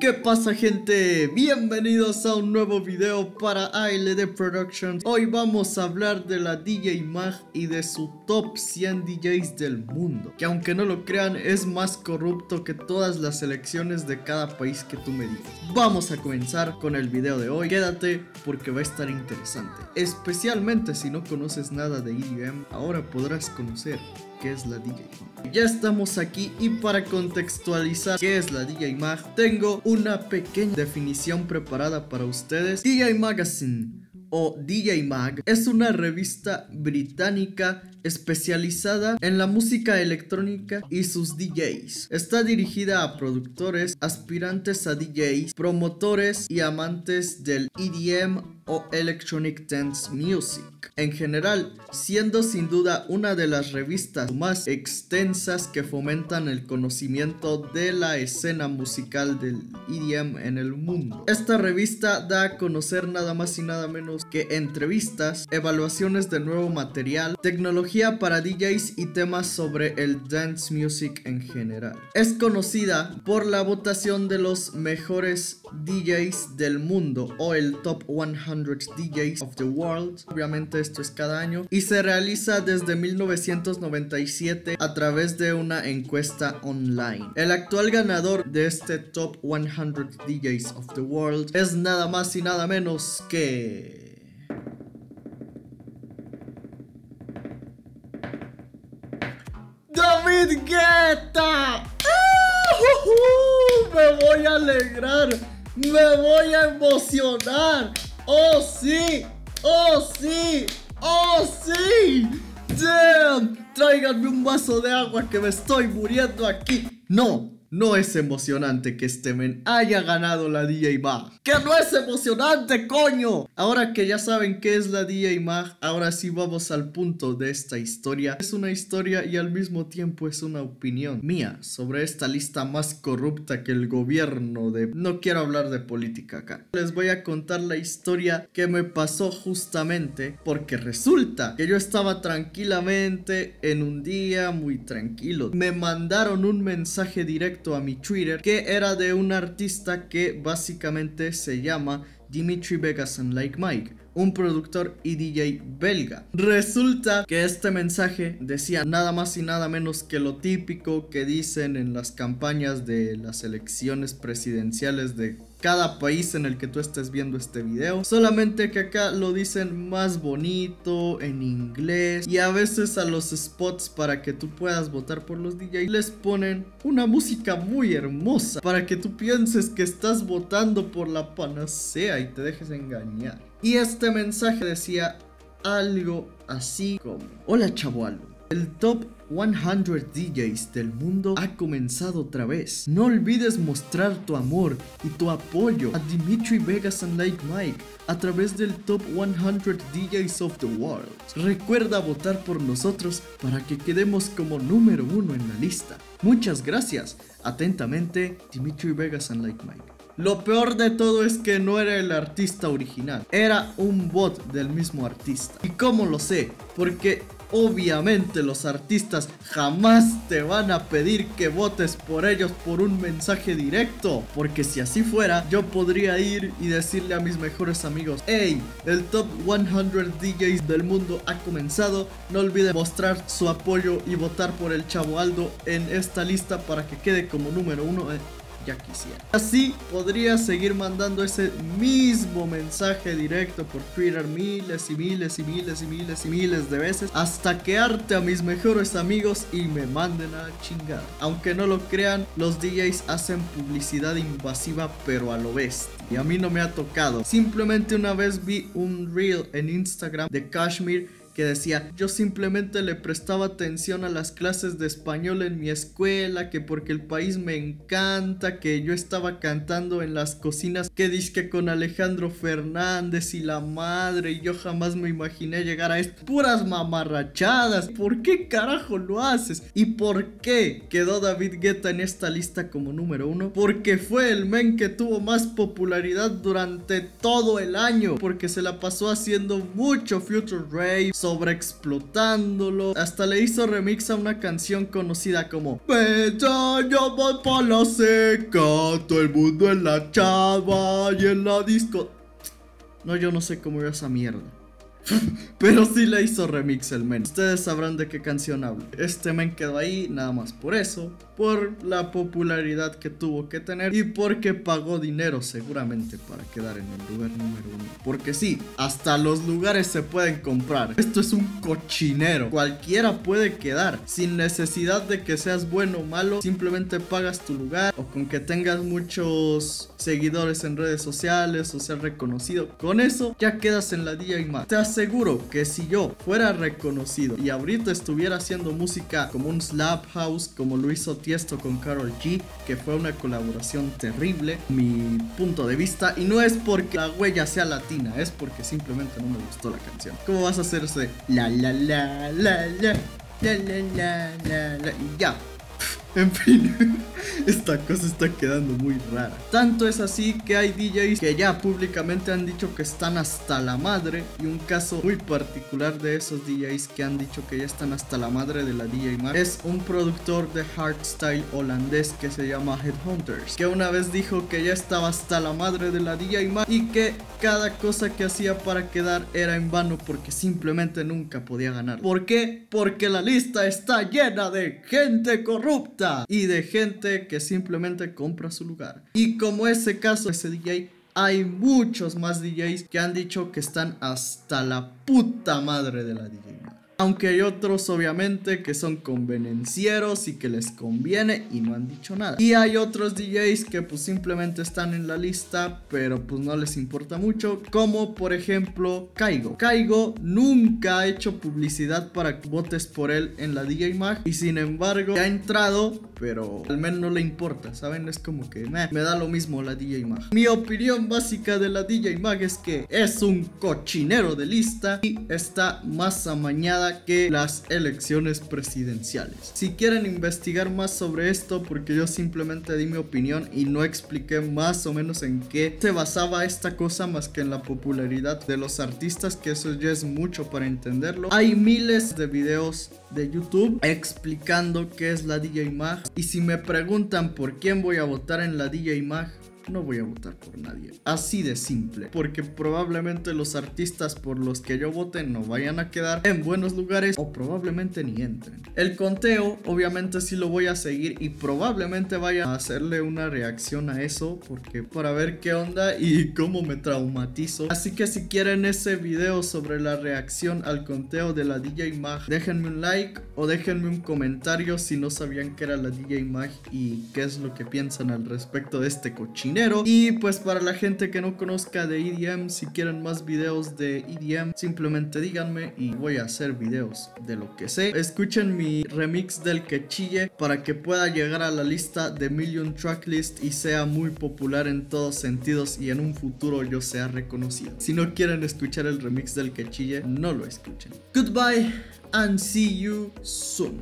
¿qué pasa gente? Bienvenidos a un nuevo video para ALD Productions. Hoy vamos a hablar de la DJ Mag y de su top 100 DJs del mundo Que aunque no lo crean es más corrupto que todas las elecciones de cada país que tú me digas. Vamos a comenzar con el video de hoy. Quédate porque va a estar interesante. Especialmente si no conoces nada de EDM Ahora podrás conocer qué es la DJ Mag. Ya estamos aquí y para contextualizar qué es la DJ Mag, tengo una pequeña definición preparada para ustedes. DJ Magazine o DJ Mag es una revista británica especializada en la música electrónica y sus DJs. Está dirigida a productores, aspirantes a DJs, promotores y amantes del EDM o Electronic Dance Music. En general, siendo sin duda una de las revistas más extensas que fomentan el conocimiento de la escena musical del EDM en el mundo. Esta revista da a conocer nada más y nada menos que entrevistas, evaluaciones de nuevo material, tecnología para DJs y temas sobre el dance music en general. Es conocida por la votación de los mejores DJs del mundo o el Top 100 DJs of the World. Obviamente esto es cada año. Y se realiza desde 1997 a través de una encuesta online. El actual ganador de este Top 100 DJs of the World es nada más y nada menos que... David Guetta. ¡Ah! Me voy a alegrar. Me voy a emocionar. ¡Oh sí! ¡Oh sí! ¡Oh sí! ¡Damn! Tráiganme un vaso de agua que me estoy muriendo aquí. No, no es emocionante que este men haya ganado la DJ Mag. ¡Que no es emocionante, coño! Ahora que ya saben qué es la DJ Mag, ahora sí vamos al punto de esta historia. Es una historia y al mismo tiempo es una opinión mía sobre esta lista más corrupta que el gobierno de... No quiero hablar de política acá. Les voy a contar la historia que me pasó justamente porque resulta que yo estaba tranquilamente en un día muy tranquilo. Me mandaron un mensaje directo a mi Twitter que era de un artista que básicamente se llama Dimitri Vegas and Like Mike un productor y DJ belga. Resulta que este mensaje decía nada más y nada menos que lo típico que dicen en las campañas de las elecciones presidenciales de cada país en el que tú estés viendo este video. Solamente que acá lo dicen más bonito, en inglés. Y a veces a los spots para que tú puedas votar por los DJs les ponen una música muy hermosa. Para que tú pienses que estás votando por la panacea y te dejes engañar. Y este mensaje decía algo así como: Hola chaval, el top 100 DJs del mundo ha comenzado otra vez. No olvides mostrar tu amor y tu apoyo a Dimitri Vegas and Like Mike a través del top 100 DJs of the world. Recuerda votar por nosotros para que quedemos como número uno en la lista. Muchas gracias. Atentamente, Dimitri Vegas and Like Mike. Lo peor de todo es que no era el artista original, era un bot del mismo artista. ¿Y cómo lo sé? Porque obviamente los artistas jamás te van a pedir que votes por ellos por un mensaje directo. Porque si así fuera, yo podría ir y decirle a mis mejores amigos, hey, el top 100 DJs del mundo ha comenzado. No olviden mostrar su apoyo y votar por el Chavo Aldo en esta lista para que quede como número uno. Quisiera. Así podría seguir mandando ese mismo mensaje directo por Twitter miles y miles y miles y miles y miles de veces hasta que arte a mis mejores amigos y me manden a chingar. Aunque no lo crean, los DJs hacen publicidad invasiva pero a lo bestia. Y a mí no me ha tocado. Simplemente una vez vi un reel en Instagram de Kashmir que decía, yo simplemente le prestaba atención a las clases de español en mi escuela, que porque el país me encanta, que yo estaba cantando en las cocinas, que disque con Alejandro Fernández y la madre, y yo jamás me imaginé llegar a esto. Puras mamarrachadas. ¿Por qué carajo lo haces? ¿Y por qué quedó David Guetta en esta lista como número uno? Porque fue el men que tuvo más popularidad durante todo el año, porque se la pasó haciendo mucho Future Rave, sobreexplotándolo. Hasta le hizo remix a una canción conocida como Peta, yo voy pa' la seca, todo el mundo en la chava y en la disco. No, yo no sé cómo iba esa mierda. Pero sí le hizo remix el men. Ustedes sabrán de qué canción hablo. Este men quedó ahí nada más por eso, por la popularidad que tuvo que tener y porque pagó dinero seguramente para quedar en el lugar número uno. Porque sí, hasta los lugares se pueden comprar. Esto es un cochinero. Cualquiera puede quedar sin necesidad de que seas bueno o malo. Simplemente pagas tu lugar o con que tengas muchos seguidores en redes sociales o ser reconocido. Con eso ya quedas en la DJ más. Te aseguro que si yo fuera reconocido y ahorita estuviera haciendo música como un slap house como lo hizo Tiesto con Carol G, que fue una colaboración terrible, mi punto de vista, y no es porque la huella sea latina, es porque simplemente no me gustó la canción. ¿Cómo vas a hacerse la la la la la la la la la la ya? En fin, esta cosa está quedando muy rara. Tanto es así que hay DJs que ya públicamente han dicho que están hasta la madre. Y un caso muy particular de esos DJs que han dicho que ya están hasta la madre de la DJ Mag es un productor de hardstyle holandés que se llama Headhunters. Que una vez dijo que ya estaba hasta la madre de la DJ Mag y que cada cosa que hacía para quedar era en vano porque simplemente nunca podía ganar. ¿Por qué? Porque la lista está llena de gente corrupta y de gente que simplemente compra su lugar. Y como ese caso, ese DJ, hay muchos más DJs que han dicho que están hasta la puta madre de la DJ. Aunque hay otros obviamente que son convenencieros y que les conviene y no han dicho nada. Y hay otros DJs que pues simplemente están en la lista pero pues no les importa mucho. Como por ejemplo Kaigo. Kaigo nunca ha hecho publicidad para que votes por él en la DJ Mag. Y sin embargo ha entrado pero al menos no le importa. ¿Saben? Es como que me da lo mismo la DJ Mag. Mi opinión básica de la DJ Mag es que es un cochinero de lista y está más amañada que las elecciones presidenciales. Si quieren investigar más sobre esto, porque yo simplemente di mi opinión y no expliqué más o menos en qué se basaba esta cosa más que en la popularidad de los artistas, que eso ya es mucho para entenderlo. Hay miles de videos de YouTube explicando qué es la DJ Mag. Y si me preguntan por quién voy a votar en la DJ Mag, no voy a votar por nadie. Así de simple. Porque probablemente los artistas por los que yo vote no vayan a quedar en buenos lugares o probablemente ni entren. El conteo, obviamente sí lo voy a seguir y probablemente vaya a hacerle una reacción a eso. Porque para ver qué onda y cómo me traumatizo. Así que si quieren ese video sobre la reacción al conteo de la DJ Mag, déjenme un like o déjenme un comentario si no sabían que era la DJ Mag y qué es lo que piensan al respecto de este cochino y pues para la gente que no conozca de EDM, si quieren más videos de EDM, simplemente díganme y voy a hacer videos de lo que sé. Escuchen mi remix del que chille para que pueda llegar a la lista de Million Tracklist y sea muy popular en todos sentidos y en un futuro yo sea reconocido. Si no quieren escuchar el remix del que chille, no lo escuchen. Goodbye and see you soon.